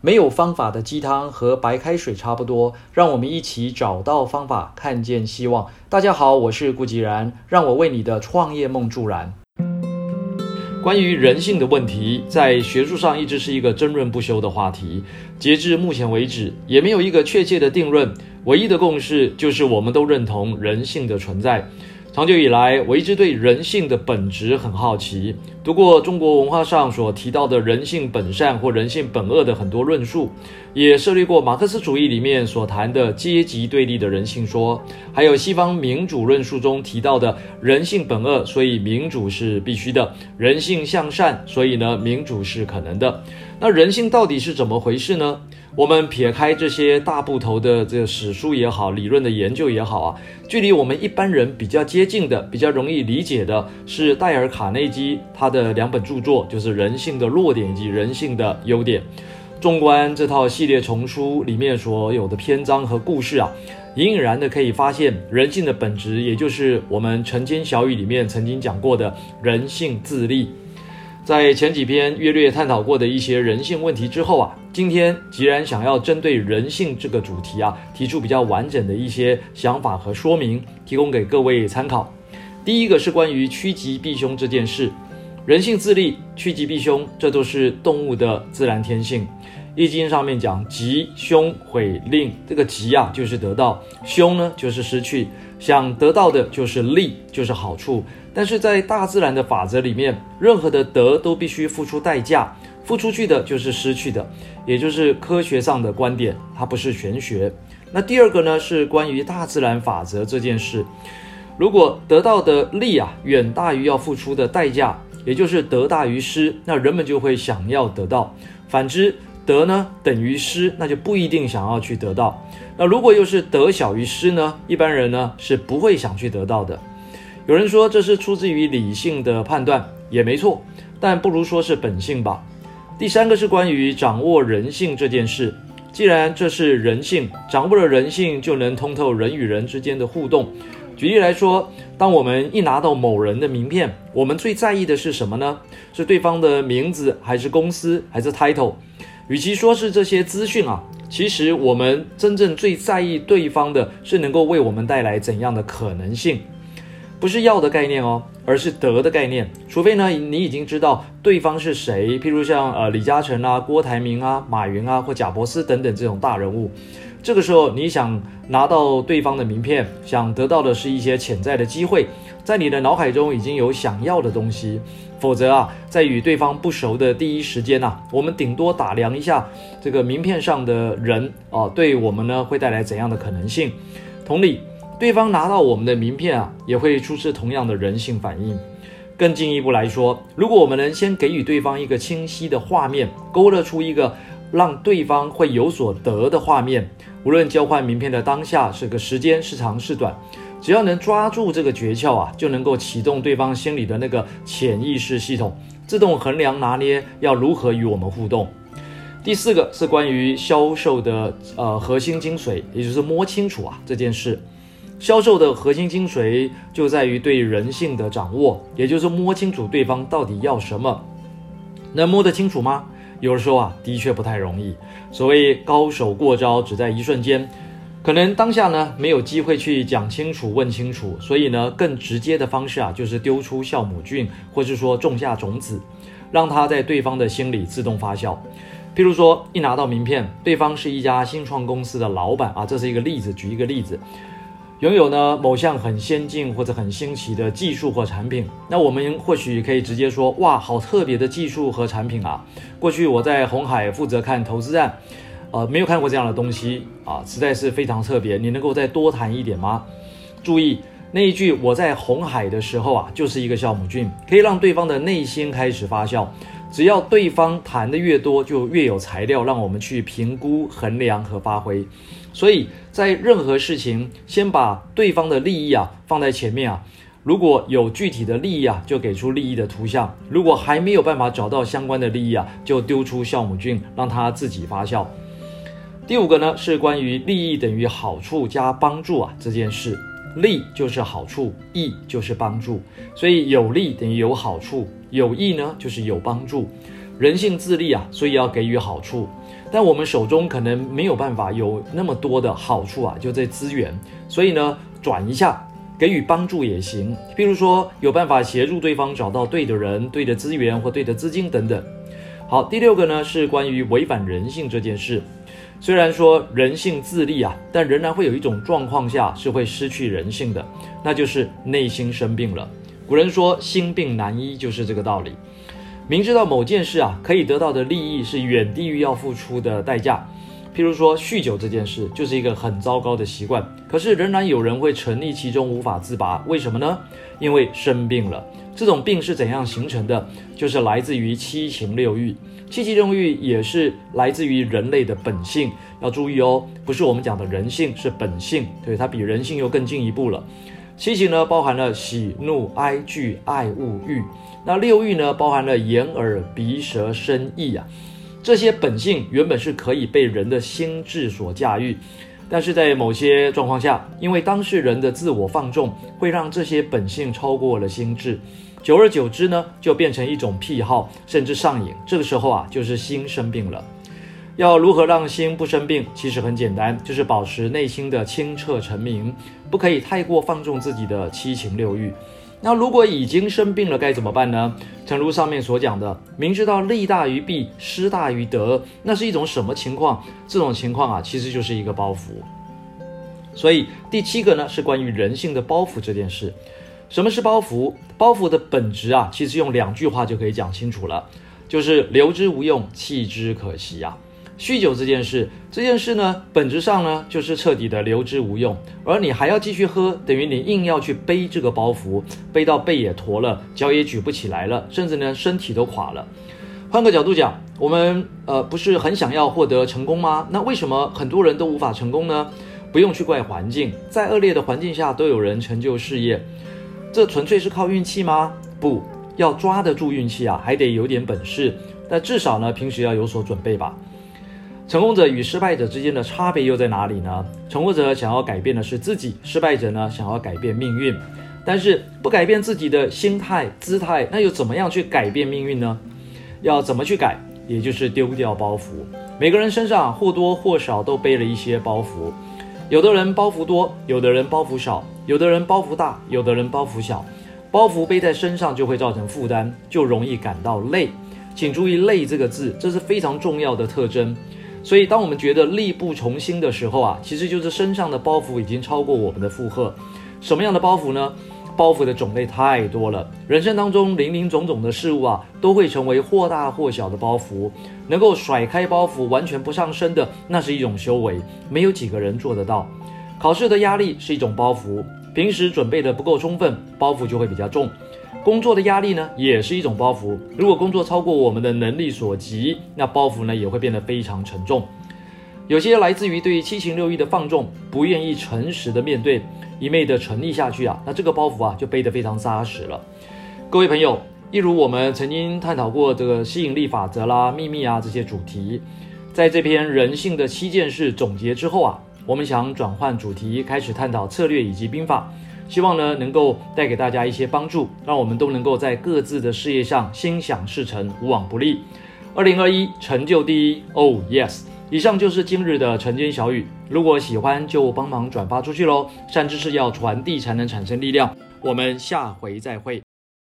没有方法的鸡汤和白开水差不多，让我们一起找到方法，看见希望。大家好，我是顾吉然，让我为你的创业梦助燃。关于人性的问题，在学术上一直是一个争论不休的话题。截至目前为止，也没有一个确切的定论。唯一的共识就是，我们都认同人性的存在。长久以来，我一直对人性的本质很好奇。读过中国文化上所提到的人性本善或人性本恶的很多论述，也涉猎过马克思主义里面所谈的阶级对立的人性说，还有西方民主论述中提到的人性本恶，所以民主是必须的；人性向善，所以呢民主是可能的。那人性到底是怎么回事呢？我们撇开这些大部头的这史书也好，理论的研究也好啊，距离我们一般人比较接近的、比较容易理解的是戴尔·卡内基他的两本著作，就是《人性的弱点》以及《人性的优点》。纵观这套系列丛书里面所有的篇章和故事啊，隐隐然的可以发现，人性的本质，也就是我们晨间小语里面曾经讲过的人性自立。在前几篇约略探讨过的一些人性问题之后啊，今天既然想要针对人性这个主题啊，提出比较完整的一些想法和说明，提供给各位参考。第一个是关于趋吉避凶这件事，人性自立、趋吉避凶，这都是动物的自然天性。易经上面讲吉凶毁令，这个吉啊就是得到，凶呢就是失去，想得到的就是利，就是好处。但是在大自然的法则里面，任何的得都必须付出代价，付出去的就是失去的，也就是科学上的观点，它不是玄学。那第二个呢，是关于大自然法则这件事，如果得到的利啊远大于要付出的代价，也就是得大于失，那人们就会想要得到；反之，得呢等于失，那就不一定想要去得到。那如果又是得小于失呢，一般人呢是不会想去得到的。有人说这是出自于理性的判断，也没错，但不如说是本性吧。第三个是关于掌握人性这件事。既然这是人性，掌握了人性，就能通透人与人之间的互动。举例来说，当我们一拿到某人的名片，我们最在意的是什么呢？是对方的名字，还是公司，还是 title？与其说是这些资讯啊，其实我们真正最在意对方的是能够为我们带来怎样的可能性。不是要的概念哦，而是得的概念。除非呢，你已经知道对方是谁，譬如像呃李嘉诚啊、郭台铭啊、马云啊或贾伯斯等等这种大人物，这个时候你想拿到对方的名片，想得到的是一些潜在的机会，在你的脑海中已经有想要的东西。否则啊，在与对方不熟的第一时间呐，我们顶多打量一下这个名片上的人啊，对我们呢会带来怎样的可能性？同理。对方拿到我们的名片啊，也会出示同样的人性反应。更进一步来说，如果我们能先给予对方一个清晰的画面，勾勒出一个让对方会有所得的画面，无论交换名片的当下是个时间是长是短，只要能抓住这个诀窍啊，就能够启动对方心里的那个潜意识系统，自动衡量拿捏要如何与我们互动。第四个是关于销售的呃核心精髓，也就是摸清楚啊这件事。销售的核心精髓就在于对人性的掌握，也就是摸清楚对方到底要什么。能摸得清楚吗？有的时候啊，的确不太容易。所谓高手过招，只在一瞬间。可能当下呢，没有机会去讲清楚、问清楚，所以呢，更直接的方式啊，就是丢出酵母菌，或是说种下种子，让它在对方的心里自动发酵。譬如说，一拿到名片，对方是一家新创公司的老板啊，这是一个例子。举一个例子。拥有呢某项很先进或者很新奇的技术或产品，那我们或许可以直接说：哇，好特别的技术和产品啊！过去我在红海负责看投资站，呃，没有看过这样的东西啊，实在是非常特别。你能够再多谈一点吗？注意那一句我在红海的时候啊，就是一个酵母菌，可以让对方的内心开始发酵。只要对方谈的越多，就越有材料让我们去评估、衡量和发挥。所以在任何事情，先把对方的利益啊放在前面啊。如果有具体的利益啊，就给出利益的图像；如果还没有办法找到相关的利益啊，就丢出酵母菌，让它自己发酵。第五个呢，是关于利益等于好处加帮助啊这件事。利就是好处，益就是帮助，所以有利等于有好处，有益呢就是有帮助。人性自利啊，所以要给予好处。但我们手中可能没有办法有那么多的好处啊，就这资源，所以呢，转一下，给予帮助也行。譬如说，有办法协助对方找到对的人、对的资源或对的资金等等。好，第六个呢是关于违反人性这件事。虽然说人性自立啊，但仍然会有一种状况下是会失去人性的，那就是内心生病了。古人说心病难医，就是这个道理。明知道某件事啊可以得到的利益是远低于要付出的代价，譬如说酗酒这件事就是一个很糟糕的习惯，可是仍然有人会沉溺其中无法自拔，为什么呢？因为生病了。这种病是怎样形成的？就是来自于七情六欲。七情六欲也是来自于人类的本性，要注意哦，不是我们讲的人性，是本性，对它比人性又更进一步了。七情呢，包含了喜怒哀惧爱恶欲。那六欲呢，包含了眼耳鼻舌身意啊，这些本性原本是可以被人的心智所驾驭，但是在某些状况下，因为当事人的自我放纵，会让这些本性超过了心智，久而久之呢，就变成一种癖好，甚至上瘾。这个时候啊，就是心生病了。要如何让心不生病？其实很简单，就是保持内心的清澈澄明，不可以太过放纵自己的七情六欲。那如果已经生病了，该怎么办呢？诚如上面所讲的，明知道利大于弊，失大于得，那是一种什么情况？这种情况啊，其实就是一个包袱。所以第七个呢，是关于人性的包袱这件事。什么是包袱？包袱的本质啊，其实用两句话就可以讲清楚了，就是留之无用，弃之可惜啊。酗酒这件事，这件事呢，本质上呢，就是彻底的留之无用，而你还要继续喝，等于你硬要去背这个包袱，背到背也驼了，脚也举不起来了，甚至呢，身体都垮了。换个角度讲，我们呃不是很想要获得成功吗？那为什么很多人都无法成功呢？不用去怪环境，在恶劣的环境下都有人成就事业，这纯粹是靠运气吗？不要抓得住运气啊，还得有点本事，但至少呢，平时要有所准备吧。成功者与失败者之间的差别又在哪里呢？成功者想要改变的是自己，失败者呢想要改变命运。但是不改变自己的心态、姿态，那又怎么样去改变命运呢？要怎么去改？也就是丢掉包袱。每个人身上或多或少都背了一些包袱，有的人包袱多，有的人包袱少，有的人包袱大，有的人包袱小。包袱背在身上就会造成负担，就容易感到累。请注意“累”这个字，这是非常重要的特征。所以，当我们觉得力不从心的时候啊，其实就是身上的包袱已经超过我们的负荷。什么样的包袱呢？包袱的种类太多了，人生当中林林总总的事物啊，都会成为或大或小的包袱。能够甩开包袱，完全不上升的，那是一种修为，没有几个人做得到。考试的压力是一种包袱，平时准备的不够充分，包袱就会比较重。工作的压力呢，也是一种包袱。如果工作超过我们的能力所及，那包袱呢也会变得非常沉重。有些来自于对七情六欲的放纵，不愿意诚实的面对，一昧的沉溺下去啊，那这个包袱啊就背得非常扎实了。各位朋友，一如我们曾经探讨过这个吸引力法则啦、秘密啊这些主题，在这篇人性的七件事总结之后啊，我们想转换主题，开始探讨策略以及兵法。希望呢能够带给大家一些帮助，让我们都能够在各自的事业上心想事成，无往不利。二零二一成就第一，Oh yes！以上就是今日的晨间小语，如果喜欢就帮忙转发出去喽。善知识要传递才能产生力量。我们下回再会。